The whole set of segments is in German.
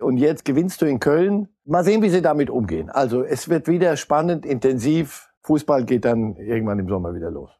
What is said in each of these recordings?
Und jetzt gewinnst du in Köln. Mal sehen, wie sie damit umgehen. Also es wird wieder spannend, intensiv. Fußball geht dann irgendwann im Sommer wieder los.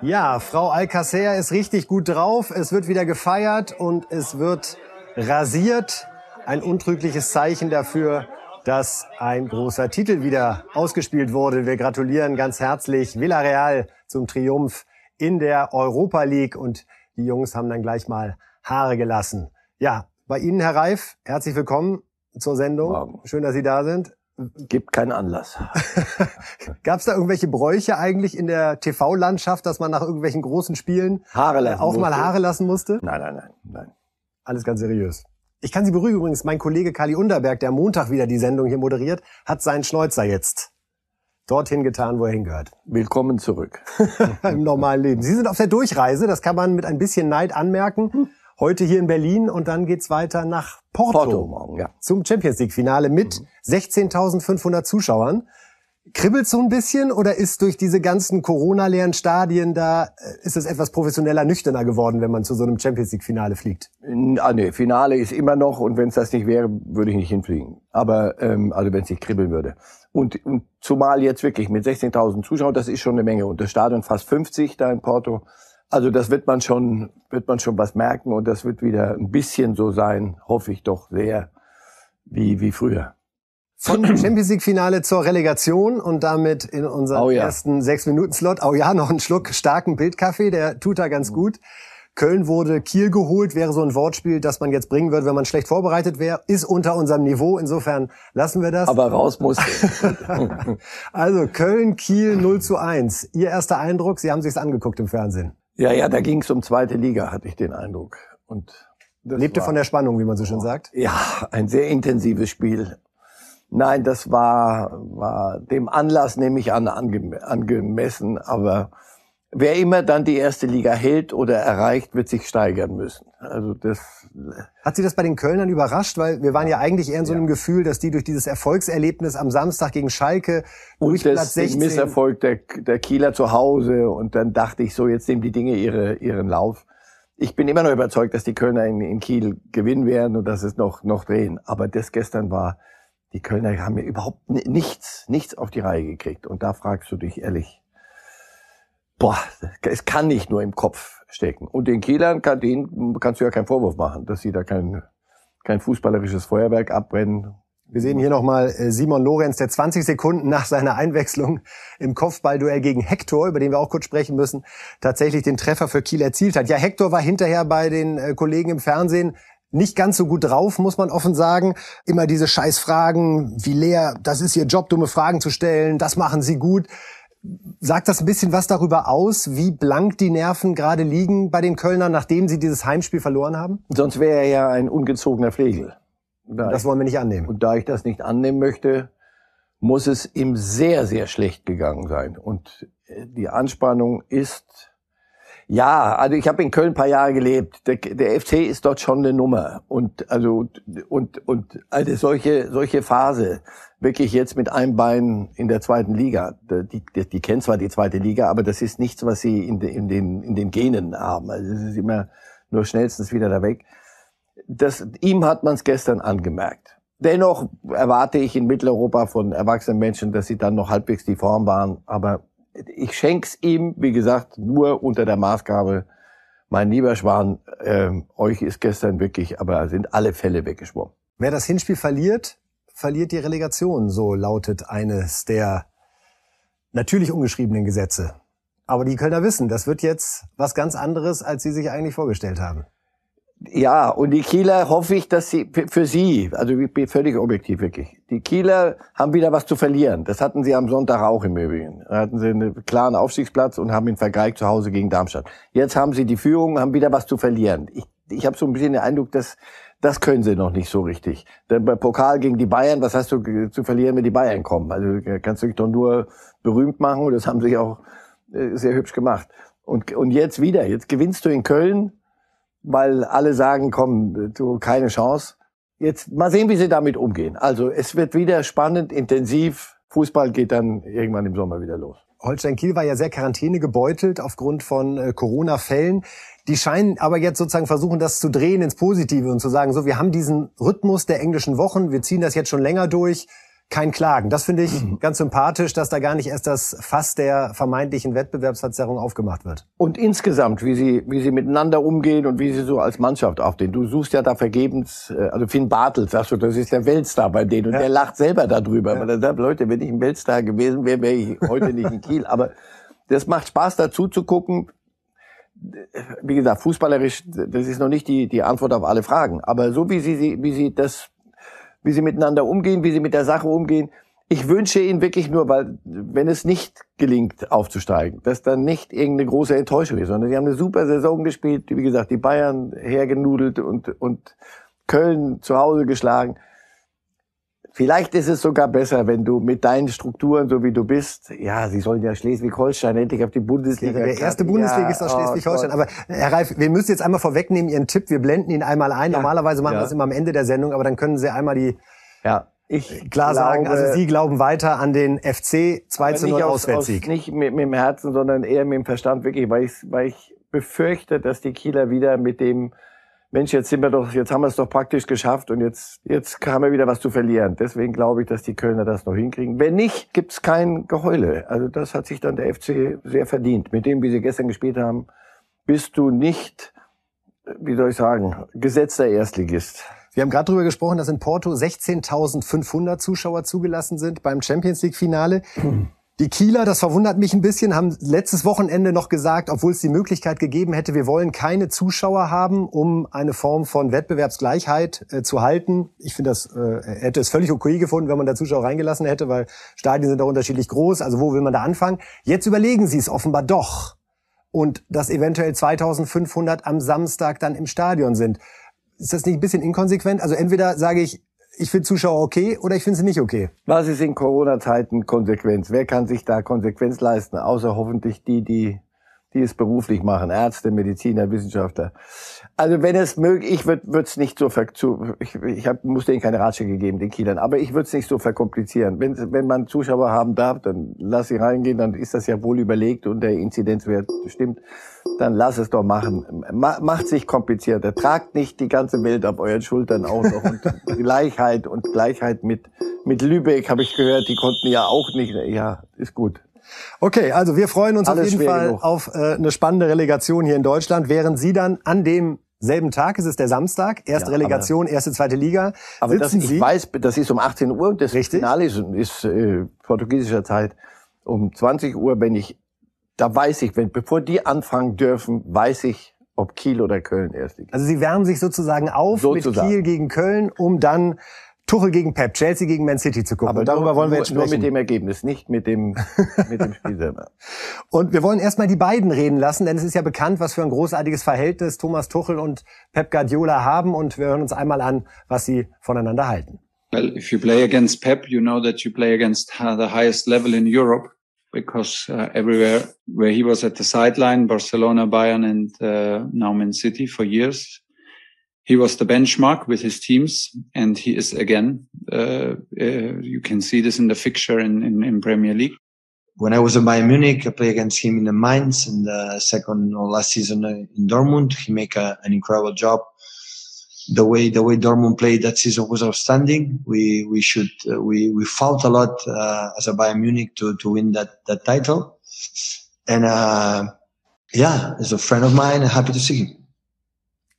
Ja, Frau Alcacer ist richtig gut drauf. Es wird wieder gefeiert und es wird rasiert. Ein untrügliches Zeichen dafür, dass ein großer Titel wieder ausgespielt wurde. Wir gratulieren ganz herzlich Villarreal zum Triumph in der Europa League und die Jungs haben dann gleich mal Haare gelassen. Ja, bei Ihnen, Herr Reif, herzlich willkommen zur Sendung. Schön, dass Sie da sind. Gibt keinen Anlass. Gab es da irgendwelche Bräuche eigentlich in der TV-Landschaft, dass man nach irgendwelchen großen Spielen Haare lassen auch musste? mal Haare lassen musste? Nein, nein, nein, nein. Alles ganz seriös. Ich kann Sie beruhigen übrigens, mein Kollege Kali Unterberg, der Montag wieder die Sendung hier moderiert, hat seinen Schnäuzer jetzt dorthin getan, wo er hingehört. Willkommen zurück. Im normalen Leben. Sie sind auf der Durchreise, das kann man mit ein bisschen Neid anmerken. Heute hier in Berlin und dann geht's weiter nach Porto, Porto morgen, ja. zum Champions League Finale mit mhm. 16.500 Zuschauern. Kribbelt so ein bisschen oder ist durch diese ganzen Corona-leeren Stadien da, äh, ist es etwas professioneller, nüchterner geworden, wenn man zu so einem Champions League-Finale fliegt? Ah, nee, Finale ist immer noch und wenn es das nicht wäre, würde ich nicht hinfliegen. Aber ähm, also wenn es nicht kribbeln würde. Und, und zumal jetzt wirklich mit 16.000 Zuschauern, das ist schon eine Menge. Und das Stadion fast 50 da in Porto. Also das wird man schon, wird man schon was merken und das wird wieder ein bisschen so sein, hoffe ich doch sehr, wie, wie früher. Von Champions League Finale zur Relegation und damit in unserem oh ja. ersten sechs Minuten Slot. Oh ja, noch einen Schluck starken Bildkaffee, der tut da ganz gut. Köln wurde Kiel geholt, wäre so ein Wortspiel, das man jetzt bringen würde, wenn man schlecht vorbereitet wäre, ist unter unserem Niveau. Insofern lassen wir das. Aber raus muss. also Köln, Kiel 0 zu 1. Ihr erster Eindruck, Sie haben sich's angeguckt im Fernsehen. Ja, ja, da ging es um zweite Liga, hatte ich den Eindruck. Und Lebte war, von der Spannung, wie man so schön sagt. Ja, ein sehr intensives Spiel. Nein, das war, war dem Anlass, nehme ich an, ange, angemessen, aber wer immer dann die erste Liga hält oder erreicht, wird sich steigern müssen. Also das hat Sie das bei den Kölnern überrascht, weil wir waren ja eigentlich eher in so einem ja. Gefühl, dass die durch dieses Erfolgserlebnis am Samstag gegen Schalke und durch Platz 16 Misserfolg der, der Kieler zu Hause und dann dachte ich so, jetzt nehmen die Dinge ihre, ihren Lauf. Ich bin immer noch überzeugt, dass die Kölner in, in Kiel gewinnen werden und dass es noch noch drehen. Aber das gestern war, die Kölner haben ja überhaupt nichts, nichts auf die Reihe gekriegt. Und da fragst du dich ehrlich, boah, es kann nicht nur im Kopf stecken. Und den Kielern kann, denen kannst du ja keinen Vorwurf machen, dass sie da kein, kein fußballerisches Feuerwerk abbrennen. Wir sehen hier nochmal äh, Simon Lorenz, der 20 Sekunden nach seiner Einwechslung im Kopfballduell gegen Hector, über den wir auch kurz sprechen müssen, tatsächlich den Treffer für Kiel erzielt hat. Ja, Hector war hinterher bei den äh, Kollegen im Fernsehen nicht ganz so gut drauf, muss man offen sagen. Immer diese Scheißfragen, wie leer, das ist ihr Job, dumme Fragen zu stellen, das machen sie gut. Sagt das ein bisschen was darüber aus, wie blank die Nerven gerade liegen bei den Kölnern, nachdem sie dieses Heimspiel verloren haben? Sonst wäre er ja ein ungezogener Flegel. Da das wollen wir nicht annehmen. Und da ich das nicht annehmen möchte, muss es ihm sehr, sehr schlecht gegangen sein. Und äh, die Anspannung ist ja, also ich habe in Köln ein paar Jahre gelebt. Der, der FC ist dort schon eine Nummer und also und und also solche solche Phase wirklich jetzt mit einem Bein in der zweiten Liga. Die, die, die kennen zwar die zweite Liga, aber das ist nichts, was sie in, de, in den in den Genen haben. Also es ist immer nur schnellstens wieder da weg. Das, ihm hat man es gestern angemerkt. Dennoch erwarte ich in Mitteleuropa von erwachsenen Menschen, dass sie dann noch halbwegs die Form waren, aber ich schenk's ihm, wie gesagt, nur unter der Maßgabe, mein lieber Schwan, äh, euch ist gestern wirklich, aber sind alle Fälle weggeschwommen. Wer das Hinspiel verliert, verliert die Relegation, so lautet eines der natürlich ungeschriebenen Gesetze. Aber die Kölner wissen, das wird jetzt was ganz anderes, als sie sich eigentlich vorgestellt haben. Ja, und die Kieler hoffe ich, dass sie für sie, also ich bin völlig objektiv wirklich, die Kieler haben wieder was zu verlieren. Das hatten sie am Sonntag auch im Übrigen. Da hatten sie einen klaren Aufstiegsplatz und haben ihn vergeigt zu Hause gegen Darmstadt. Jetzt haben sie die Führung, haben wieder was zu verlieren. Ich, ich habe so ein bisschen den Eindruck, dass Das können sie noch nicht so richtig. Denn bei Pokal gegen die Bayern, was hast du zu verlieren, wenn die Bayern kommen? Also kannst du dich doch nur berühmt machen und das haben sie auch äh, sehr hübsch gemacht. Und, und jetzt wieder, jetzt gewinnst du in Köln, weil alle sagen, komm, du keine Chance. Jetzt mal sehen, wie sie damit umgehen. Also es wird wieder spannend, intensiv. Fußball geht dann irgendwann im Sommer wieder los. Holstein Kiel war ja sehr Quarantäne gebeutelt aufgrund von äh, Corona-Fällen. Die scheinen aber jetzt sozusagen versuchen, das zu drehen ins Positive und zu sagen, so, wir haben diesen Rhythmus der englischen Wochen, wir ziehen das jetzt schon länger durch kein Klagen. Das finde ich mhm. ganz sympathisch, dass da gar nicht erst das Fass der vermeintlichen Wettbewerbsverzerrung aufgemacht wird. Und insgesamt, wie sie, wie sie miteinander umgehen und wie sie so als Mannschaft aufstehen. Du suchst ja da vergebens, äh, also Finn Bartels, sagst du, das ist der Weltstar bei denen und ja. der lacht selber darüber. Ja. Weil er sagt, Leute, wenn ich ein Weltstar gewesen wäre, wäre ich heute nicht in Kiel. Aber das macht Spaß dazu zu gucken. Wie gesagt, fußballerisch, das ist noch nicht die, die Antwort auf alle Fragen. Aber so wie sie, wie sie das wie sie miteinander umgehen, wie sie mit der Sache umgehen. Ich wünsche ihnen wirklich nur, weil wenn es nicht gelingt, aufzusteigen, dass dann nicht irgendeine große Enttäuschung ist, sondern sie haben eine super Saison gespielt, wie gesagt, die Bayern hergenudelt und, und Köln zu Hause geschlagen. Vielleicht ist es sogar besser, wenn du mit deinen Strukturen, so wie du bist, ja, sie sollen ja Schleswig-Holstein endlich auf die Bundesliga. Der erste Bundesliga ist aus oh Schleswig-Holstein. aber Herr Reif, wir müssen jetzt einmal vorwegnehmen Ihren Tipp. Wir blenden ihn einmal ein. Ja. Normalerweise machen ja. wir das immer am Ende der Sendung, aber dann können Sie einmal die ja. Ich klar glaube, sagen, also Sie glauben weiter an den FC 2 zu 0 Auswärtssieg. Nicht mit, mit dem Herzen, sondern eher mit dem Verstand, wirklich, weil ich, weil ich befürchte, dass die Kieler wieder mit dem Mensch, jetzt sind wir doch, jetzt haben wir es doch praktisch geschafft und jetzt, jetzt haben wir wieder was zu verlieren. Deswegen glaube ich, dass die Kölner das noch hinkriegen. Wenn nicht, gibt's kein Geheule. Also das hat sich dann der FC sehr verdient. Mit dem, wie sie gestern gespielt haben, bist du nicht, wie soll ich sagen, gesetzter Erstligist. Wir haben gerade darüber gesprochen, dass in Porto 16.500 Zuschauer zugelassen sind beim Champions League Finale. Die Kieler, das verwundert mich ein bisschen, haben letztes Wochenende noch gesagt, obwohl es die Möglichkeit gegeben hätte, wir wollen keine Zuschauer haben, um eine Form von Wettbewerbsgleichheit äh, zu halten. Ich finde, das äh, hätte es völlig okay gefunden, wenn man da Zuschauer reingelassen hätte, weil Stadien sind auch unterschiedlich groß. Also wo will man da anfangen? Jetzt überlegen sie es offenbar doch. Und dass eventuell 2500 am Samstag dann im Stadion sind. Ist das nicht ein bisschen inkonsequent? Also entweder sage ich, ich finde Zuschauer okay oder ich finde sie nicht okay. Was ist in Corona-Zeiten Konsequenz? Wer kann sich da Konsequenz leisten, außer hoffentlich die, die die es beruflich machen, Ärzte, Mediziner, Wissenschaftler. Also wenn es möglich, ich würde es nicht so, ver, zu, ich, ich hab, muss denen keine Ratschläge geben, den Kielern, aber ich würde es nicht so verkomplizieren. Wenn, wenn man Zuschauer haben darf, dann lass sie reingehen, dann ist das ja wohl überlegt und der Inzidenzwert stimmt, dann lass es doch machen. Ma, macht sich komplizierter. Tragt nicht die ganze Welt auf euren Schultern auch noch. Und Gleichheit und Gleichheit mit, mit Lübeck habe ich gehört, die konnten ja auch nicht. Ja, ist gut. Okay, also wir freuen uns Alles auf jeden Fall genug. auf äh, eine spannende Relegation hier in Deutschland, während Sie dann an dem selben Tag, es ist der Samstag, erste ja, Relegation, erste, zweite Liga. Aber das, ich weiß, das ist um 18 Uhr, das Richtig? Finale ist, ist äh, portugiesischer Zeit um 20 Uhr, wenn ich, da weiß ich, wenn, bevor die anfangen dürfen, weiß ich, ob Kiel oder Köln erst liegt. Also Sie wärmen sich sozusagen auf sozusagen. mit Kiel gegen Köln, um dann Tuchel gegen Pep, Chelsea gegen Man City zu gucken. Aber darüber wollen wir jetzt sprechen. Nur mit dem Ergebnis, nicht mit dem, mit dem Spiel selber. Und wir wollen erstmal die beiden reden lassen, denn es ist ja bekannt, was für ein großartiges Verhältnis Thomas Tuchel und Pep Guardiola haben und wir hören uns einmal an, was sie voneinander halten. Well, if you play against Pep, you know that you play against the highest level in Europe because uh, everywhere where he was at the sideline, Barcelona, Bayern and uh, now Man City for years, he was the benchmark with his teams, and he is again. Uh, uh, you can see this in the fixture in, in, in, Premier League. When I was in Bayern Munich, I played against him in the Mainz in the second or last season in Dortmund. He made a, an incredible job. The way the way Dortmund played that season was outstanding. We we should uh, we we fought a lot uh, as a Bayern Munich to to win that that title, and uh, yeah, as a friend of mine, happy to see him.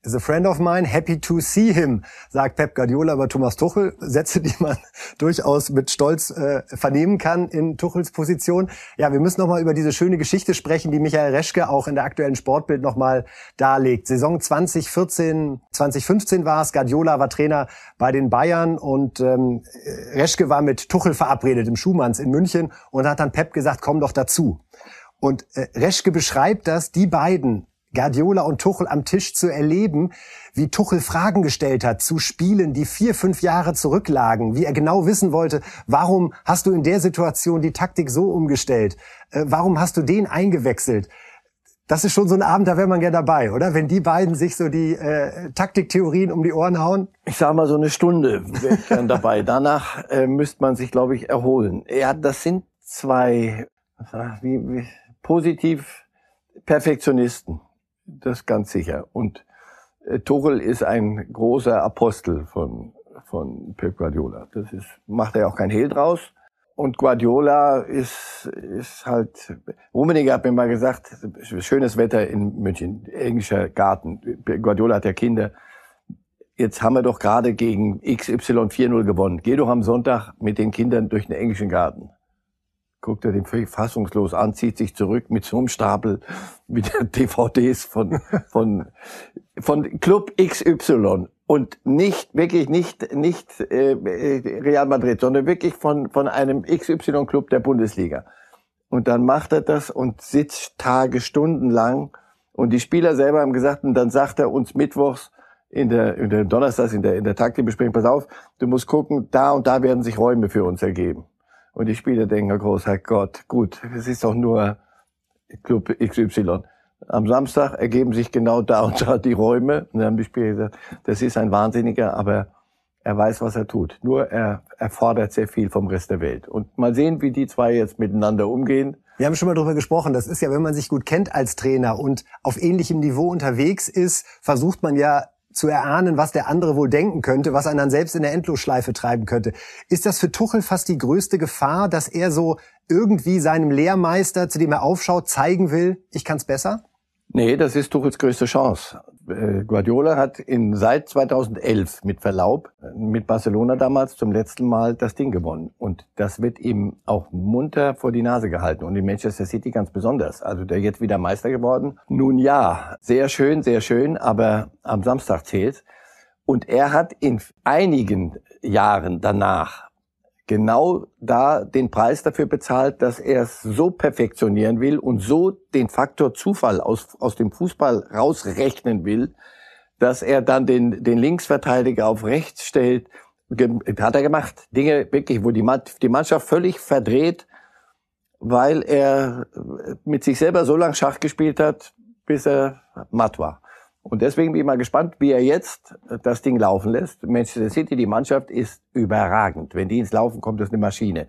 Is a friend of mine, happy to see him, sagt Pep Guardiola über Thomas Tuchel. Sätze, die man durchaus mit Stolz äh, vernehmen kann in Tuchels Position. Ja, wir müssen nochmal über diese schöne Geschichte sprechen, die Michael Reschke auch in der aktuellen Sportbild nochmal darlegt. Saison 2014, 2015 war es. Guardiola war Trainer bei den Bayern und ähm, Reschke war mit Tuchel verabredet im Schumanns in München und hat dann Pep gesagt, komm doch dazu. Und äh, Reschke beschreibt das, die beiden Guardiola und Tuchel am Tisch zu erleben, wie Tuchel Fragen gestellt hat zu Spielen, die vier, fünf Jahre zurücklagen, wie er genau wissen wollte, warum hast du in der Situation die Taktik so umgestellt, äh, warum hast du den eingewechselt. Das ist schon so ein Abend, da wäre man gerne dabei, oder? Wenn die beiden sich so die äh, Taktiktheorien um die Ohren hauen. Ich sage mal so eine Stunde wäre ich gern dabei. Danach äh, müsste man sich, glaube ich, erholen. Ja, das sind zwei wie, wie, positiv Perfektionisten. Das ganz sicher. Und äh, Tuchel ist ein großer Apostel von, von Pep Guardiola. Das ist, macht er auch kein Hehl draus. Und Guardiola ist, ist halt, Rummenigge hat mir mal gesagt, schönes Wetter in München, englischer Garten. Guardiola hat ja Kinder. Jetzt haben wir doch gerade gegen XY 4-0 gewonnen. Geh doch am Sonntag mit den Kindern durch den englischen Garten guckt er den fassungslos an, zieht sich zurück mit so einem Stapel mit DVDs von, von, von Club XY und nicht, wirklich nicht, nicht äh, Real Madrid, sondern wirklich von, von einem XY-Club der Bundesliga. Und dann macht er das und sitzt Tage, Stunden lang und die Spieler selber haben gesagt, und dann sagt er uns mittwochs, in der, in der Donnerstags, in der, in der Taktikbesprechung, pass auf, du musst gucken, da und da werden sich Räume für uns ergeben. Und die Spieler denken, großer Gott, gut, es ist doch nur Club XY. Am Samstag ergeben sich genau da und da die Räume. Und dann haben die Spieler gesagt, das ist ein Wahnsinniger, aber er weiß, was er tut. Nur er, er fordert sehr viel vom Rest der Welt. Und mal sehen, wie die zwei jetzt miteinander umgehen. Wir haben schon mal drüber gesprochen. Das ist ja, wenn man sich gut kennt als Trainer und auf ähnlichem Niveau unterwegs ist, versucht man ja zu erahnen, was der andere wohl denken könnte, was einen dann selbst in der Endlosschleife treiben könnte. Ist das für Tuchel fast die größte Gefahr, dass er so irgendwie seinem Lehrmeister, zu dem er aufschaut, zeigen will, ich kann's besser? Nee, das ist Tuchels größte Chance. Äh, Guardiola hat in, seit 2011 mit Verlaub, mit Barcelona damals zum letzten Mal das Ding gewonnen. Und das wird ihm auch munter vor die Nase gehalten. Und in Manchester City ganz besonders. Also der jetzt wieder Meister geworden. Nun ja, sehr schön, sehr schön, aber am Samstag zählt. Und er hat in einigen Jahren danach genau da den Preis dafür bezahlt, dass er es so perfektionieren will und so den Faktor Zufall aus, aus dem Fußball rausrechnen will, dass er dann den, den Linksverteidiger auf rechts stellt. Hat er gemacht. Dinge wirklich, wo die, die Mannschaft völlig verdreht, weil er mit sich selber so lang Schach gespielt hat, bis er matt war. Und deswegen bin ich mal gespannt, wie er jetzt das Ding laufen lässt. Manchester City, die Mannschaft ist überragend. Wenn die ins Laufen kommt, ist eine Maschine.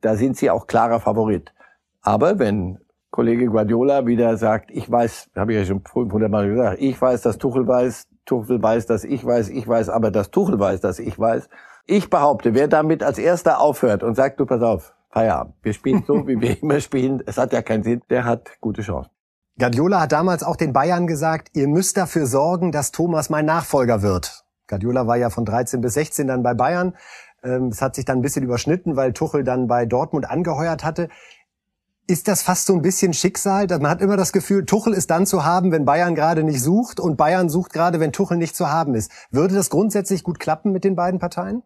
Da sind sie auch klarer Favorit. Aber wenn Kollege Guardiola wieder sagt, ich weiß, habe ich ja schon 500 Mal gesagt, ich weiß, dass Tuchel weiß, Tuchel weiß, dass ich weiß, ich weiß, aber dass Tuchel weiß, dass ich weiß. Ich behaupte, wer damit als erster aufhört und sagt, du pass auf, Feierabend, wir spielen so, wie wir immer spielen, es hat ja keinen Sinn, der hat gute Chancen. Guardiola hat damals auch den Bayern gesagt, ihr müsst dafür sorgen, dass Thomas mein Nachfolger wird. Guardiola war ja von 13 bis 16 dann bei Bayern. Ähm, es hat sich dann ein bisschen überschnitten, weil Tuchel dann bei Dortmund angeheuert hatte. Ist das fast so ein bisschen Schicksal? Man hat immer das Gefühl, Tuchel ist dann zu haben, wenn Bayern gerade nicht sucht und Bayern sucht gerade, wenn Tuchel nicht zu haben ist. Würde das grundsätzlich gut klappen mit den beiden Parteien?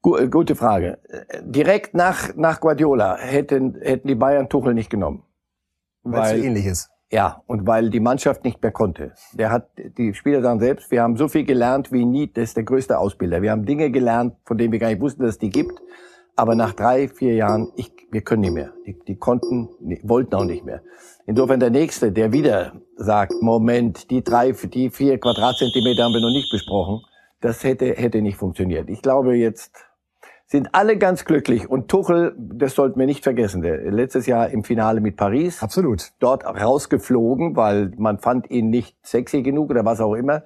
Gute Frage. Direkt nach, nach Guardiola hätten, hätten die Bayern Tuchel nicht genommen. Weil es so ähnlich ist. Ja, und weil die Mannschaft nicht mehr konnte. Der hat, die Spieler sagen selbst, wir haben so viel gelernt wie nie, das ist der größte Ausbilder. Wir haben Dinge gelernt, von denen wir gar nicht wussten, dass es die gibt. Aber nach drei, vier Jahren, ich, wir können nicht mehr. Die, die konnten, wollten auch nicht mehr. Insofern der Nächste, der wieder sagt, Moment, die drei, die vier Quadratzentimeter haben wir noch nicht besprochen, das hätte, hätte nicht funktioniert. Ich glaube jetzt, sind alle ganz glücklich. Und Tuchel, das sollten wir nicht vergessen, der letztes Jahr im Finale mit Paris. Absolut. Dort rausgeflogen, weil man fand ihn nicht sexy genug oder was auch immer.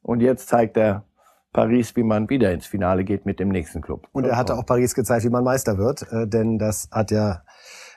Und jetzt zeigt er Paris, wie man wieder ins Finale geht mit dem nächsten Club. Und er hatte auch Paris gezeigt, wie man Meister wird, äh, denn das hat ja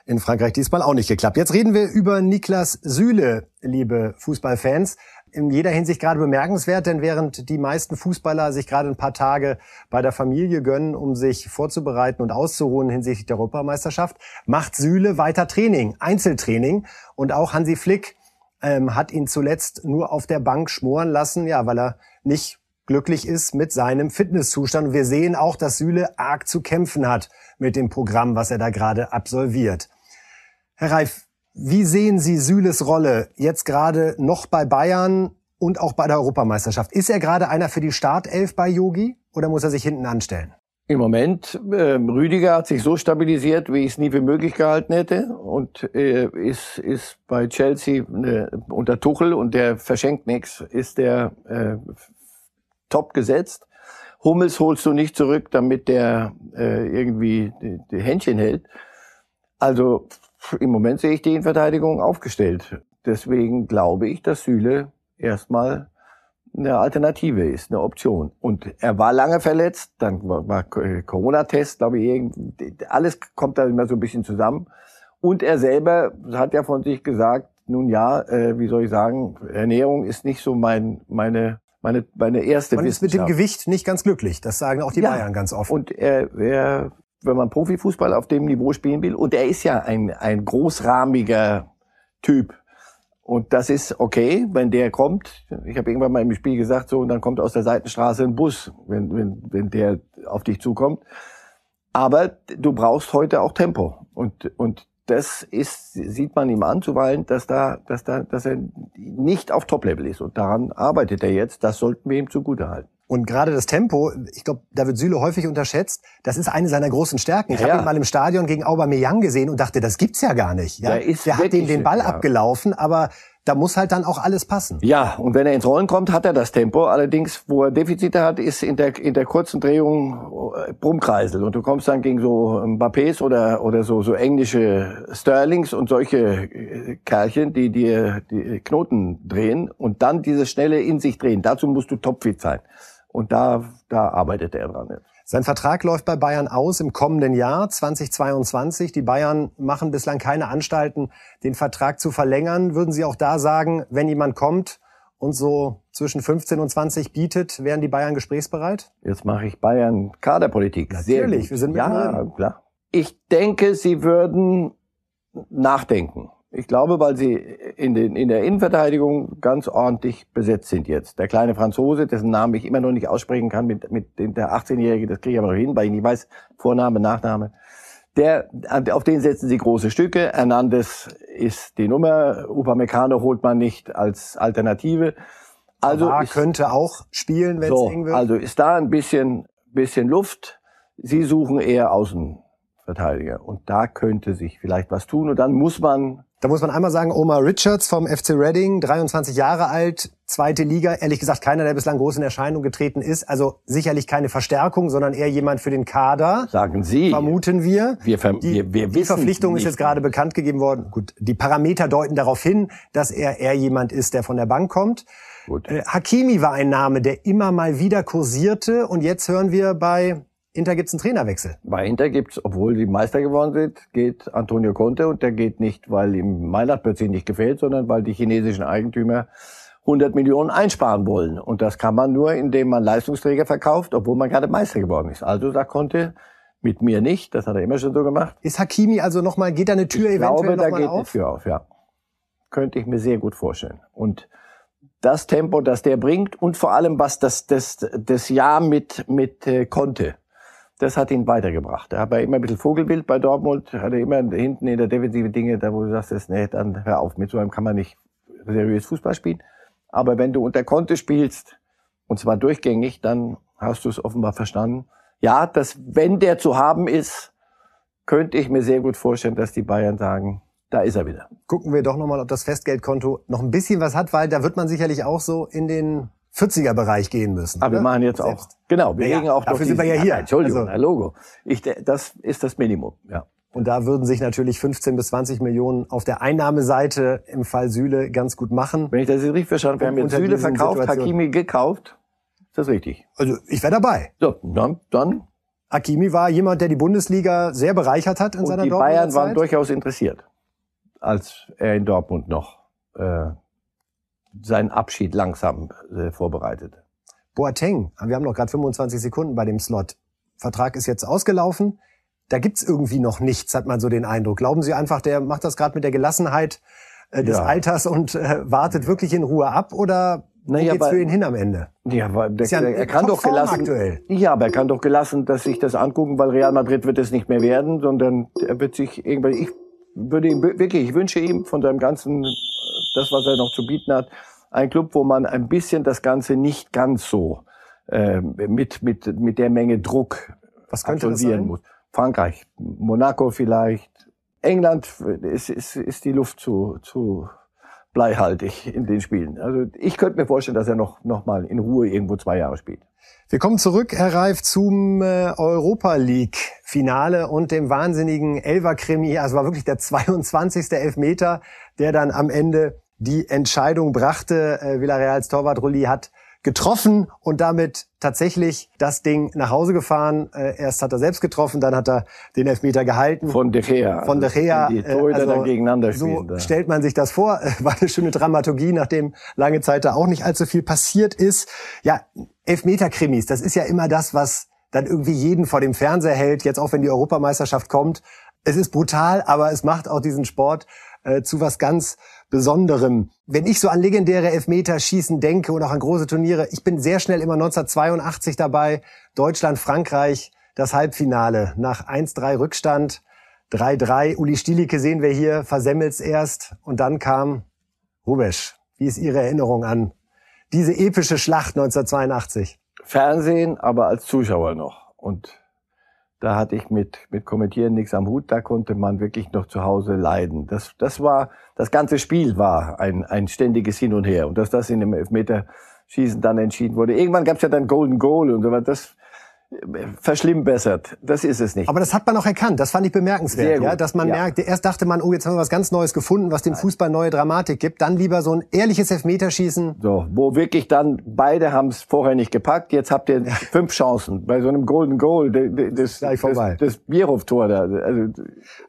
in Frankreich diesmal auch nicht geklappt. Jetzt reden wir über Niklas Süle, liebe Fußballfans in jeder Hinsicht gerade bemerkenswert, denn während die meisten Fußballer sich gerade ein paar Tage bei der Familie gönnen, um sich vorzubereiten und auszuruhen hinsichtlich der Europameisterschaft, macht Süle weiter Training, Einzeltraining. Und auch Hansi Flick ähm, hat ihn zuletzt nur auf der Bank schmoren lassen, ja, weil er nicht glücklich ist mit seinem Fitnesszustand. wir sehen auch, dass Süle arg zu kämpfen hat mit dem Programm, was er da gerade absolviert. Herr Reif, Wie sehen Sie Süles Rolle jetzt gerade noch bei Bayern und auch bei der Europameisterschaft? Ist er gerade einer für die Startelf bei Yogi oder muss er sich hinten anstellen? Im Moment, äh, Rüdiger hat sich so stabilisiert, wie ich es nie für möglich gehalten hätte und äh, ist, ist bei Chelsea äh, unter Tuchel und der verschenkt nichts, ist der äh, top gesetzt. Hummels holst du nicht zurück, damit der äh, irgendwie die, die Händchen hält. Also im Moment sehe ich die Innenverteidigung aufgestellt. Deswegen glaube ich, dass Süle erstmal eine Alternative ist, eine Option. Und er war lange verletzt, dann war Corona-Test, glaube ich, alles kommt da immer so ein bisschen zusammen. Und er selber hat ja von sich gesagt, nun ja, äh, wie soll ich sagen, Ernährung ist nicht so mein, meine, meine, meine erste Man ist mit dem Gewicht nicht ganz glücklich. Das sagen auch die ja. Bayern ganz oft. Und er, er, wenn man Profifußball auf dem Niveau spielen will, und er ist ja ein, ein großrahmiger Typ, und das ist okay, wenn der kommt. Ich habe irgendwann mal im Spiel gesagt, so, und dann kommt aus der Seitenstraße ein Bus, wenn, wenn, wenn der auf dich zukommt. Aber du brauchst heute auch Tempo. Und, und das ist, sieht man ihm an zuweilen, dass da, dass da, dass er nicht auf Top-Level ist. Und daran arbeitet er jetzt. Das sollten wir ihm zugutehalten. Und gerade das Tempo, ich glaube, da wird Süle häufig unterschätzt. Das ist eine seiner großen Stärken. Ich ja. habe ihn mal im Stadion gegen Aubameyang gesehen und dachte, das gibt's ja gar nicht. Ja? Der, der hat den den Ball ja. abgelaufen, aber da muss halt dann auch alles passen. Ja, und wenn er ins Rollen kommt, hat er das Tempo. Allerdings, wo er Defizite hat, ist in der, in der kurzen Drehung äh, Brummkreisel. Und du kommst dann gegen so Mbappés oder, oder so, so englische Sterlings und solche äh, Kerlchen, die dir die Knoten drehen und dann diese schnelle in sich drehen. Dazu musst du topfit sein. Und da, da arbeitet er dran jetzt. Sein Vertrag läuft bei Bayern aus im kommenden Jahr 2022. Die Bayern machen bislang keine Anstalten, den Vertrag zu verlängern. Würden Sie auch da sagen, wenn jemand kommt und so zwischen 15 und 20 bietet, wären die Bayern gesprächsbereit? Jetzt mache ich Bayern Kaderpolitik. Natürlich, wir sind Ja, klar. Ich denke, sie würden nachdenken. Ich glaube, weil sie in, den, in der Innenverteidigung ganz ordentlich besetzt sind jetzt. Der kleine Franzose, dessen Namen ich immer noch nicht aussprechen kann, mit, mit dem, der 18-Jährige, das kriege ich aber noch hin, weil ich nicht weiß, Vorname, Nachname. Der, auf den setzen sie große Stücke. Hernandez ist die Nummer. Upamecano holt man nicht als Alternative. Also ist, könnte auch spielen, wenn so, es eng wird. Also ist da ein bisschen, bisschen Luft. Sie suchen eher Außenverteidiger. Und da könnte sich vielleicht was tun. Und dann muss man da muss man einmal sagen, Omar Richards vom FC Reading, 23 Jahre alt, zweite Liga, ehrlich gesagt keiner, der bislang groß in Erscheinung getreten ist. Also sicherlich keine Verstärkung, sondern eher jemand für den Kader. Sagen Sie. Vermuten wir. Wir, ver die, wir, wir die Verpflichtung ist jetzt gerade bekannt gegeben worden. Gut, die Parameter deuten darauf hin, dass er eher jemand ist, der von der Bank kommt. Gut. Äh, Hakimi war ein Name, der immer mal wieder kursierte und jetzt hören wir bei Inter gibt's einen Trainerwechsel. Bei Inter gibt's, obwohl sie Meister geworden sind, geht Antonio Conte und der geht nicht, weil ihm Mailand plötzlich nicht gefällt, sondern weil die chinesischen Eigentümer 100 Millionen einsparen wollen. Und das kann man nur, indem man Leistungsträger verkauft, obwohl man gerade Meister geworden ist. Also sagt Conte, mit mir nicht, das hat er immer schon so gemacht. Ist Hakimi also nochmal, geht da eine Tür ich eventuell glaube, da geht auf? eine Tür auf, ja. Könnte ich mir sehr gut vorstellen. Und das Tempo, das der bringt und vor allem was das, das, das Jahr mit, mit äh, Conte das hat ihn weitergebracht. Er war immer ein bisschen Vogelbild bei Dortmund, hatte immer hinten in der Defensive Dinge, da wo du sagst, das, nee, dann hör auf, mit so einem kann man nicht seriös Fußball spielen. Aber wenn du unter Konte spielst, und zwar durchgängig, dann hast du es offenbar verstanden. Ja, dass wenn der zu haben ist, könnte ich mir sehr gut vorstellen, dass die Bayern sagen, da ist er wieder. Gucken wir doch nochmal, ob das Festgeldkonto noch ein bisschen was hat, weil da wird man sicherlich auch so in den 40er-Bereich gehen müssen. Aber oder? wir machen jetzt Selbst. auch, genau, wir ja, legen auch Dafür sind wir ja hier. Ja, Entschuldigung, also, Herr Logo. Ich, das ist das Minimum, ja. Und da würden sich natürlich 15 bis 20 Millionen auf der Einnahmeseite im Fall Süle ganz gut machen. Wenn ich das jetzt richtig verstanden habe, wir haben jetzt Süle verkauft, Situation. Hakimi gekauft. Ist das richtig? Also ich wäre dabei. So, dann, dann. Hakimi war jemand, der die Bundesliga sehr bereichert hat in und seiner die Bayern waren durchaus interessiert, als er in Dortmund noch äh, seinen Abschied langsam äh, vorbereitet. Boateng, wir haben noch gerade 25 Sekunden bei dem Slot. Vertrag ist jetzt ausgelaufen. Da gibt's irgendwie noch nichts, hat man so den Eindruck. Glauben Sie einfach, der macht das gerade mit der Gelassenheit äh, des ja. Alters und äh, wartet wirklich in Ruhe ab oder wo naja, geht's für ihn hin am Ende? Ja, aber der, ja er kann doch gelassen. Aktuell. Ja, aber er kann doch gelassen, dass sich das angucken, weil Real Madrid wird es nicht mehr werden, sondern er wird sich irgendwann. Ich würde ihm wirklich, ich wünsche ihm von seinem ganzen, das, was er noch zu bieten hat, ein Club, wo man ein bisschen das Ganze nicht ganz so äh, mit, mit, mit der Menge Druck Was könnte absolvieren muss. Frankreich, Monaco vielleicht. England ist, ist, ist die Luft zu, zu bleihaltig in den Spielen. Also ich könnte mir vorstellen, dass er noch, noch mal in Ruhe irgendwo zwei Jahre spielt. Wir kommen zurück, Herr Reif, zum äh, Europa League Finale und dem wahnsinnigen Elfer-Krimi. Also war wirklich der 22. Elfmeter, der dann am Ende die Entscheidung brachte. Äh, Villarreals Torwart Rulli hat getroffen und damit tatsächlich das Ding nach Hause gefahren. Äh, erst hat er selbst getroffen, dann hat er den Elfmeter gehalten. Von De Gea. Von De Gea. Die äh, Torhüter dann gegeneinander so spielen. da. stellt man sich das vor. War eine schöne Dramaturgie, nachdem lange Zeit da auch nicht allzu viel passiert ist. Ja, Elfmeter-Krimis, das ist ja immer das, was dann irgendwie jeden vor dem Fernseher hält, jetzt auch wenn die Europameisterschaft kommt. Es ist brutal, aber es macht auch diesen Sport äh, zu was ganz Besonderem. Wenn ich so an legendäre Elfmeterschießen denke und auch an große Turniere, ich bin sehr schnell immer 1982 dabei, Deutschland, Frankreich, das Halbfinale nach 1-3 Rückstand, 3-3. Uli Stielicke sehen wir hier, versemmelt's erst und dann kam Rubesch. Wie ist Ihre Erinnerung an diese epische Schlacht 1982? Fernsehen, aber als Zuschauer noch. Und da hatte ich mit, mit Kommentieren nichts am Hut, da konnte man wirklich noch zu Hause leiden. Das, das war, das ganze Spiel war ein, ein ständiges Hin und Her. Und dass das in dem Elfmeterschießen dann entschieden wurde. Irgendwann gab es ja dann Golden Goal und so weiter. Verschlimmbessert. Das ist es nicht. Aber das hat man auch erkannt. Das fand ich bemerkenswert, ja, dass man Ja. merkt, erst dachte man, oh, jetzt haben wir was ganz Neues gefunden, was dem Fußball neue Dramatik gibt. Dann lieber so ein ehrliches Elfmeterschießen. So, wo wirklich dann beide haben es vorher nicht gepackt. Jetzt habt ihr fünf Chancen bei so einem Golden Goal, das, Gleich vorbei. das, das Bierhoff-Tor da. Also,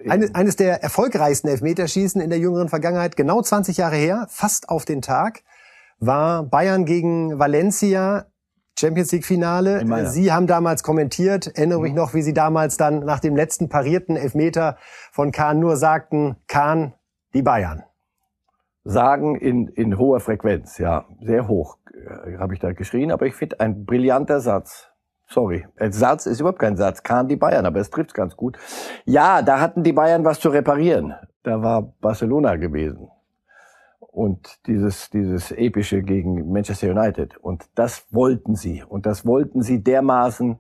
Eine, eines der erfolgreichsten Elfmeterschießen in der jüngeren Vergangenheit, genau 20 Jahre her, fast auf den Tag, war Bayern gegen Valencia. Champions League Finale. Sie haben damals kommentiert, erinnere mich noch, wie Sie damals dann nach dem letzten parierten Elfmeter von Kahn nur sagten, Kahn, die Bayern. sagen in, in hoher Frequenz, ja, sehr hoch, äh, habe ich da geschrien, aber ich finde ein brillanter Satz. Sorry, ein Satz ist überhaupt kein Satz, kann die Bayern, aber es trifft ganz gut. Ja, da hatten die Bayern was zu reparieren. Da war Barcelona gewesen. Und dieses, dieses epische gegen Manchester United. Und das wollten sie. Und das wollten sie dermaßen.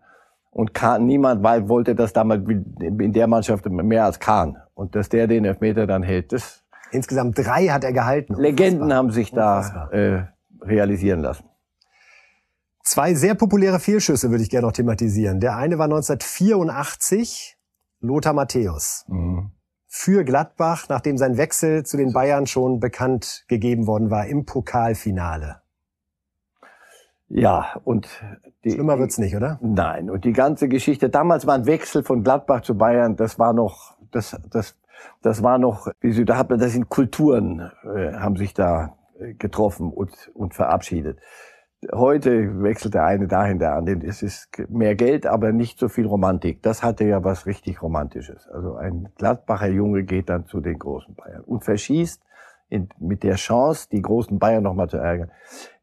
Und Kahn, niemand weil- wollte das damals in der Mannschaft mehr als Kahn. Und dass der den Elfmeter dann hält, das, Insgesamt drei hat er gehalten. Legenden Unfassbar. haben sich da äh, realisieren lassen. Zwei sehr populäre Fehlschüsse würde ich gerne noch thematisieren. Der eine war 1984, Lothar Matthäus. Für Gladbach, nachdem sein Wechsel zu den Bayern schon bekannt gegeben worden war im Pokalfinale. Ja, und die, Schlimmer wird's nicht, oder? Nein, und die ganze Geschichte, damals war ein Wechsel von Gladbach zu Bayern, das war noch, das, das, das war noch, wie Sie, da hat man, das sind Kulturen, äh, haben sich da äh, getroffen und, und verabschiedet. Heute wechselt der eine dahin, der andere. Es ist mehr Geld, aber nicht so viel Romantik. Das hatte ja was richtig Romantisches. Also ein Gladbacher Junge geht dann zu den großen Bayern und verschießt in, mit der Chance, die großen Bayern nochmal zu ärgern.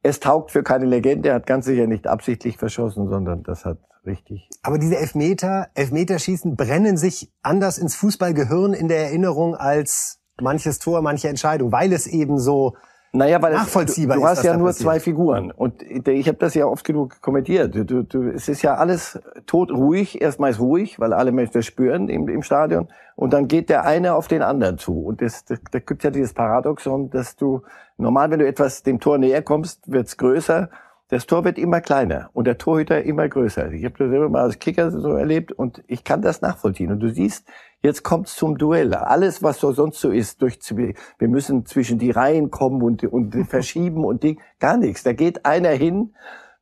Es taugt für keine Legende, er hat ganz sicher nicht absichtlich verschossen, sondern das hat richtig. Aber diese Elfmeter, Elfmeterschießen brennen sich anders ins Fußballgehirn in der Erinnerung als manches Tor, manche Entscheidung, weil es eben so Naja, weil Nachvollziehbar es, du, du hast ja nur passiert. zwei Figuren und ich habe das ja oft genug kommentiert. Du, du, du, es ist ja alles tot ruhig, erstmal ist ruhig, weil alle Menschen das spüren im, im Stadion und dann geht der eine auf den anderen zu und das, das, da gibt ja dieses Paradoxon, dass du normal, wenn du etwas dem Tor näher kommst, wird's größer. Das Tor wird immer kleiner und der Torhüter immer größer. Ich habe das selber mal als Kicker so erlebt und ich kann das nachvollziehen. Und du siehst, jetzt kommt's zum Duell. Alles, was so sonst so ist, durch wir müssen zwischen die Reihen kommen und, und verschieben und Ding, gar nichts. Da geht einer hin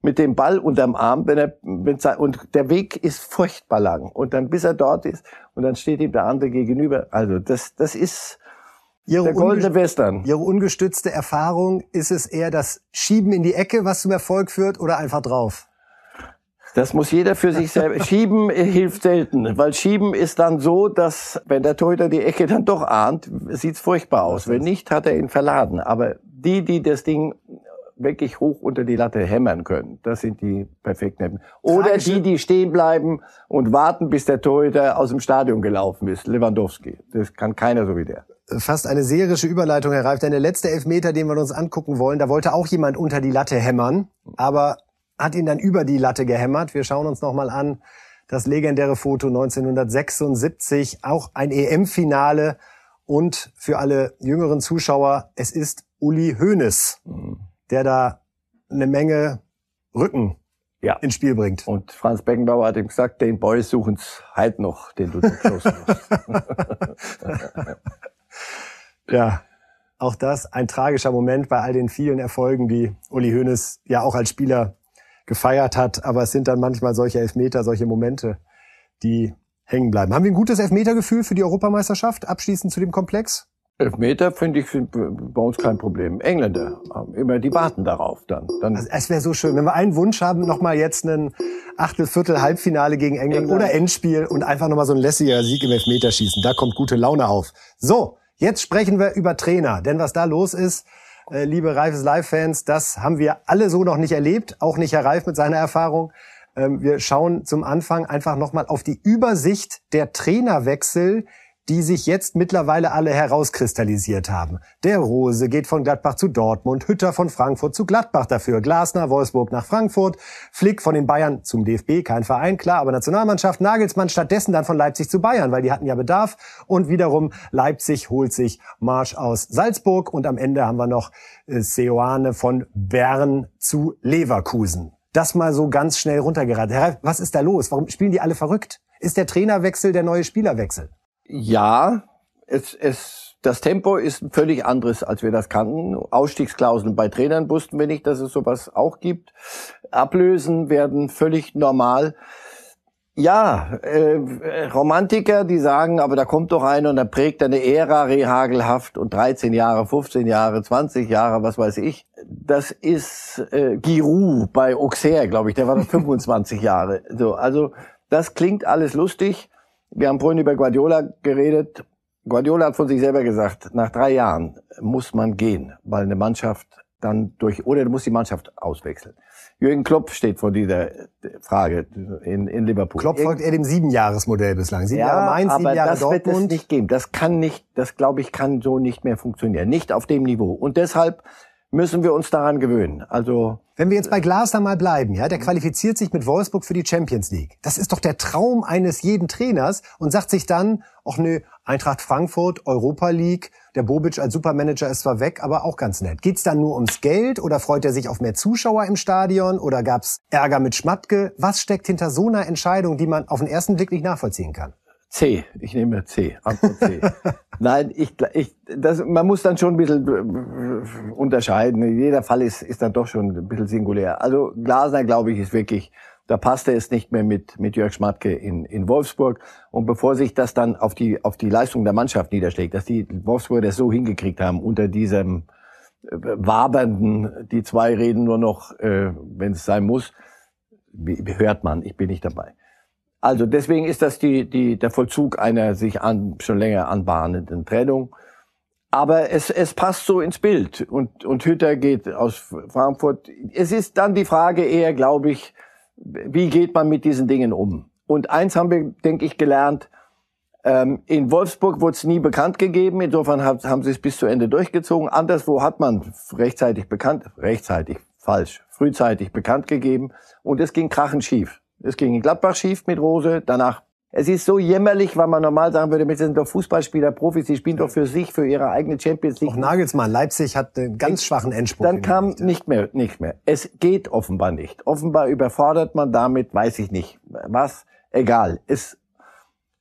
mit dem Ball unterm Arm, wenn er, wenn, und der Weg ist furchtbar lang. Und dann bis er dort ist und dann steht ihm der andere gegenüber. Also das, das ist ihre, der goldene Western. ihre ungestützte Erfahrung. Ist es eher das Schieben in die Ecke, was zum Erfolg führt, oder einfach drauf? Das muss jeder für sich selber. Schieben hilft selten, weil Schieben ist dann so, dass wenn der Torhüter die Ecke dann doch ahnt, sieht's furchtbar aus. Wenn nicht, hat er ihn verladen. Aber die, die das Ding wirklich hoch unter die Latte hämmern können. Das sind die perfekten. Oder die, die stehen bleiben und warten, bis der Torhüter aus dem Stadion gelaufen ist. Lewandowski. Das kann keiner so wie der. Fast eine seherische Überleitung, Reif. Denn der letzte Elfmeter, den wir uns angucken wollen, da wollte auch jemand unter die Latte hämmern, aber hat ihn dann über die Latte gehämmert. Wir schauen uns nochmal an das legendäre Foto 1976, auch ein EM-Finale. Und für alle jüngeren Zuschauer, es ist Uli Hoeneß, der da eine Menge Rücken Ja. ins Spiel bringt. Und Franz Beckenbauer hat ihm gesagt, den Boys suchen's halt noch, den du geschossen hast. Ja, auch das ein tragischer Moment bei all den vielen Erfolgen, die Uli Hoeneß ja auch als Spieler gefeiert hat. Aber es sind dann manchmal solche Elfmeter, solche Momente, die hängen bleiben. Haben wir ein gutes Elfmetergefühl für die Europameisterschaft? Abschließend zu dem Komplex? Elfmeter, finde ich, sind bei uns kein Problem. Engländer haben immer, die warten darauf dann. dann Also es wäre so schön, wenn wir einen Wunsch haben, nochmal jetzt ein Achtel, Viertel, Halbfinale gegen England, England. oder Endspiel und einfach nochmal so ein lässiger Sieg im Elfmeterschießen. Da kommt gute Laune auf. So, jetzt sprechen wir über Trainer. Denn was da los ist, äh, liebe Reifes Live-Fans, das haben wir alle so noch nicht erlebt. Auch nicht Herr Reif mit seiner Erfahrung. Ähm, wir schauen zum Anfang einfach nochmal auf die Übersicht der Trainerwechsel, die sich jetzt mittlerweile alle herauskristallisiert haben. Der Rose geht von Gladbach zu Dortmund, Hütter von Frankfurt zu Gladbach dafür, Glasner, Wolfsburg nach Frankfurt, Flick von den Bayern zum DFB, kein Verein, klar, aber Nationalmannschaft, Nagelsmann stattdessen dann von Leipzig zu Bayern, weil die hatten ja Bedarf und wiederum Leipzig holt sich Marsch aus Salzburg und am Ende haben wir noch äh, Seoane von Bern zu Leverkusen. Das mal so ganz schnell runtergeraten. Herr Reif, was ist da los? Warum spielen die alle verrückt? Ist der Trainerwechsel der neue Spielerwechsel? Ja, es, es, das Tempo ist völlig anderes, als wir das kannten. Ausstiegsklauseln bei Trainern wussten wir nicht, dass es sowas auch gibt. Ablösen werden völlig normal. Ja, äh, Romantiker, die sagen, aber da kommt doch einer und da prägt eine Ära rehagelhaft und 13 Jahre, 15 Jahre, 20 Jahre, was weiß ich. Das ist äh, Giroud bei Auxerre, glaube ich, der war doch 25 Jahre. So, also das klingt alles lustig. Wir haben vorhin über Guardiola geredet. Guardiola hat von sich selber gesagt, nach drei Jahren muss man gehen, weil eine Mannschaft dann durch, oder du musst die Mannschaft auswechseln. Jürgen Klopp steht vor dieser Frage in, in Liverpool. Klopp folgt eher dem Siebenjahresmodell bislang. Sieben ja, Jahre Mainz, sieben aber Jahre das wird es Dortmund. nicht geben. Das kann nicht, das glaube ich, kann so nicht mehr funktionieren. Nicht auf dem Niveau. Und deshalb müssen wir uns daran gewöhnen. Also Wenn wir jetzt bei Glasner mal bleiben, ja, der qualifiziert sich mit Wolfsburg für die Champions League. Das ist doch der Traum eines jeden Trainers und sagt sich dann, ach nö, Eintracht Frankfurt, Europa League, der Bobic als Supermanager ist zwar weg, aber auch ganz nett. Geht's dann nur ums Geld oder freut er sich auf mehr Zuschauer im Stadion oder gab's Ärger mit Schmatke? Was steckt hinter so einer Entscheidung, die man auf den ersten Blick nicht nachvollziehen kann? C. Ich nehme C. Antwort C. Nein, ich, ich, das, man muss dann schon ein bisschen äh, unterscheiden. Jeder Fall ist, ist dann doch schon ein bisschen singulär. Also Glasner, glaube ich, ist wirklich, da passte es nicht mehr mit, mit Jörg Schmatke in, in Wolfsburg. Und bevor sich das dann auf die, auf die Leistung der Mannschaft niederschlägt, dass die Wolfsburger das so hingekriegt haben, unter diesem äh, wabernden, die zwei reden nur noch, äh, wenn es sein muss, wie, wie hört man, ich bin nicht dabei. Also deswegen ist das die, die, der Vollzug einer sich an, schon länger anbahnenden Trennung. Aber es, es passt so ins Bild. Und, und Hütter geht aus Frankfurt. Es ist dann die Frage eher, glaube ich, wie geht man mit diesen Dingen um? Und eins haben wir, denke ich, gelernt. Ähm, in Wolfsburg wurde es nie bekannt gegeben. Insofern haben, haben sie es bis zu Ende durchgezogen. Anderswo hat man rechtzeitig bekannt, rechtzeitig, falsch, frühzeitig bekannt gegeben. Und es ging krachend schief. Es ging in Gladbach schief mit Rose, danach. Es ist so jämmerlich, weil man normal sagen würde, wir sind doch Fußballspieler, Profis, die spielen doch für sich, für ihre eigene Champions League. Auch Nagelsmann, Leipzig hat einen ganz schwachen Endspurt. Dann kam nicht mehr, nicht mehr. Es geht offenbar nicht. Offenbar überfordert man damit, weiß ich nicht, was, egal. Es,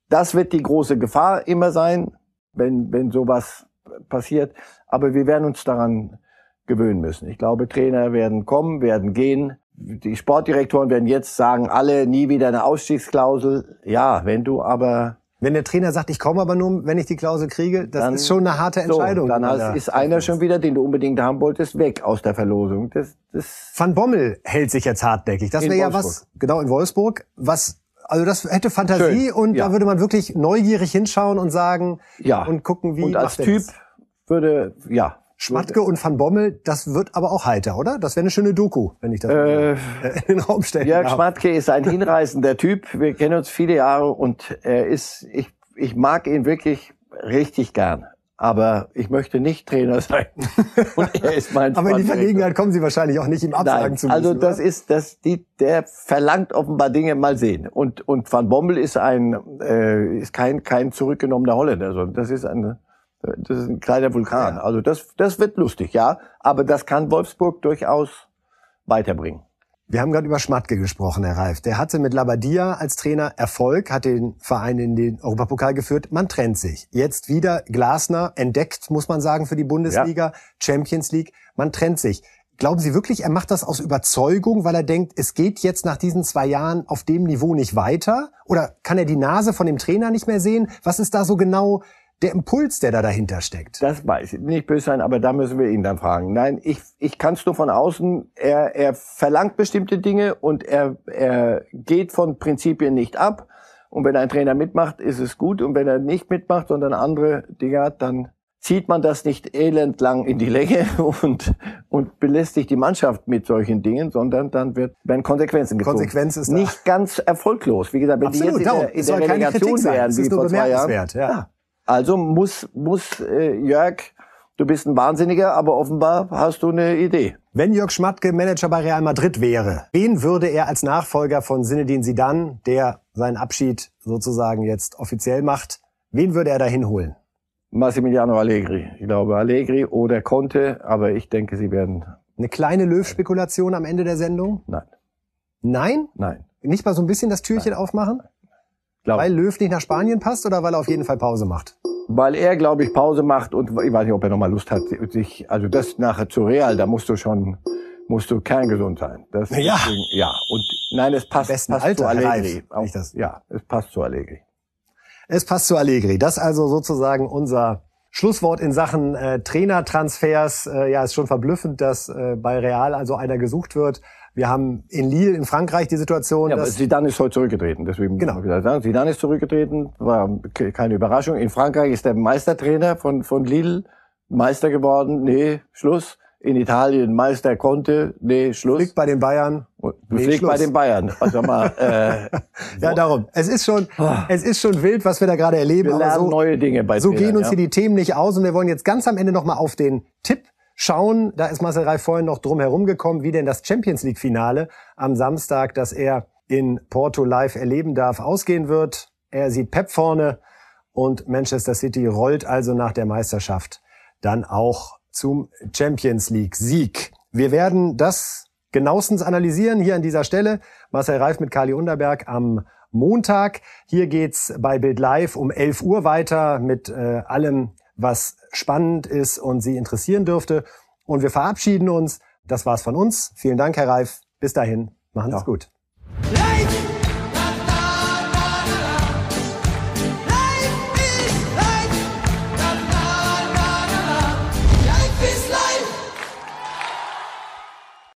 das wird die große Gefahr immer sein, wenn, wenn sowas passiert. Aber wir werden uns daran gewöhnen müssen. Ich glaube, Trainer werden kommen, werden gehen. Die Sportdirektoren werden jetzt sagen, alle nie wieder eine Ausstiegsklausel. Ja, wenn du aber Wenn der Trainer sagt, ich komme aber nur, wenn ich die Klausel kriege, das Dann- ist schon eine harte Entscheidung. so, dann hast- ist einer schon wieder, den du unbedingt haben wolltest, weg aus der Verlosung. Das, das Van Bommel hält sich jetzt hartnäckig. Das wäre ja was, genau in Wolfsburg, was, also das hätte Fantasie Schön, und ja. da würde man wirklich neugierig hinschauen und sagen Ja. und gucken, wie und als Typ würde, ja, Schmatke und Van Bommel, das wird aber auch heiter, oder? Das wäre eine schöne Doku, wenn ich das Äh, in den Raum stellen Jörg darf. Schmatke ist ein hinreißender Typ. Wir kennen uns viele Jahre und er ist, ich, ich mag ihn wirklich richtig gern. Aber ich möchte nicht Trainer sein. Und er ist mein Aber in die. Verlegenheit kommen Sie wahrscheinlich auch nicht, ihm absagen Nein, zu müssen. also das oder? ist das die der verlangt offenbar Dinge mal sehen und und Van Bommel ist ein äh, ist kein kein zurückgenommener Holländer, sondern das ist ein das ist ein kleiner Vulkan. Ja. Also das das wird lustig, ja, aber das kann Wolfsburg durchaus weiterbringen. Wir haben gerade über Schmatke gesprochen, Herr Reif. Der hatte mit Labadia als Trainer Erfolg, hat den Verein in den Europapokal geführt. Man trennt sich. Jetzt wieder Glasner entdeckt, muss man sagen, für die Bundesliga, Champions League. Man trennt sich. Glauben Sie wirklich, er macht das aus Überzeugung, weil er denkt, es geht jetzt nach diesen zwei Jahren auf dem Niveau nicht weiter? Oder kann er die Nase von dem Trainer nicht mehr sehen? Was ist da so genau der Impuls, der da dahinter steckt? Das weiß ich. Nicht böse sein, aber da müssen wir ihn dann fragen. Nein, ich, ich kann es nur von außen. Er, er verlangt bestimmte Dinge und er, er geht von Prinzipien nicht ab. Und wenn ein Trainer mitmacht, ist es gut. Und wenn er nicht mitmacht, sondern andere Dinge hat, dann zieht man das nicht elendlang in die Länge und, und belästigt die Mannschaft mit solchen Dingen, sondern dann wird, werden Konsequenzen gezogen. Konsequenz ist da. Nicht ganz erfolglos. Wie gesagt, wenn Absolut, die jetzt in Es der, in der Relegation wären, wie vor zwei Jahren, ja. Also muss, muss äh, Jörg, du bist ein Wahnsinniger, aber offenbar hast du eine Idee. Wenn Jörg Schmatke Manager bei Real Madrid wäre, wen würde er als Nachfolger von Zinedine Zidane, der seinen Abschied sozusagen jetzt offiziell macht, wen würde er da hinholen? Massimiliano Allegri. Ich glaube Allegri oder Conte, aber ich denke, sie werden. Eine kleine Löw-Spekulation am Ende der Sendung? Nein, Nein? nein. Nicht mal so ein bisschen das Türchen aufmachen? Glaube, Weil Löw nicht nach Spanien passt oder weil er auf jeden Fall Pause macht? weil er, glaube ich, Pause macht und ich weiß nicht, ob er nochmal Lust hat, sich, also das nachher zu Real, da musst du schon, musst du kerngesund sein. Das, Ja. deswegen- ja. Und nein, es passt, passt Alter, zu Allegri. Auch, das- ja, es passt zu Allegri. Es passt zu Allegri. Das also sozusagen unser Schlusswort in Sachen äh, Trainertransfers. Äh, ja, ist schon verblüffend, dass äh, bei Real also einer gesucht wird. Wir haben in Lille in Frankreich die Situation, Ja, aber dass Zidane ist heute zurückgetreten, deswegen Genau. sagen, Zidane ist zurückgetreten, war ke- keine Überraschung. In Frankreich ist der Meistertrainer von, von Lille Meister geworden, nee, Schluss. In Italien Meister konnte, nee, Schluss. liegt bei den Bayern. Nee, fliegt bei den Bayern. Also mal, äh, Ja, darum. Es ist schon, es ist schon wild, was wir da gerade erleben. wir lernen so, neue Dinge bei so Trainern, gehen uns ja. hier die Themen nicht aus und wir wollen jetzt ganz am Ende nochmal auf den Tipp schauen. Da ist Marcel Reif vorhin noch drum herum gekommen, wie denn das Champions League Finale am Samstag, das er in Porto live erleben darf, ausgehen wird. Er sieht Pep vorne und Manchester City rollt also nach der Meisterschaft dann auch zum Champions League Sieg. Wir werden das genauestens analysieren hier an dieser Stelle. Marcel Reif mit Kali Underberg am Montag. Hier geht's bei Bild Live um 11 Uhr weiter mit äh, allem, was spannend ist und Sie interessieren dürfte. Und wir verabschieden uns. Das war's von uns. Vielen Dank, Herr Reif. Bis dahin. Machen Sie es gut. Ladies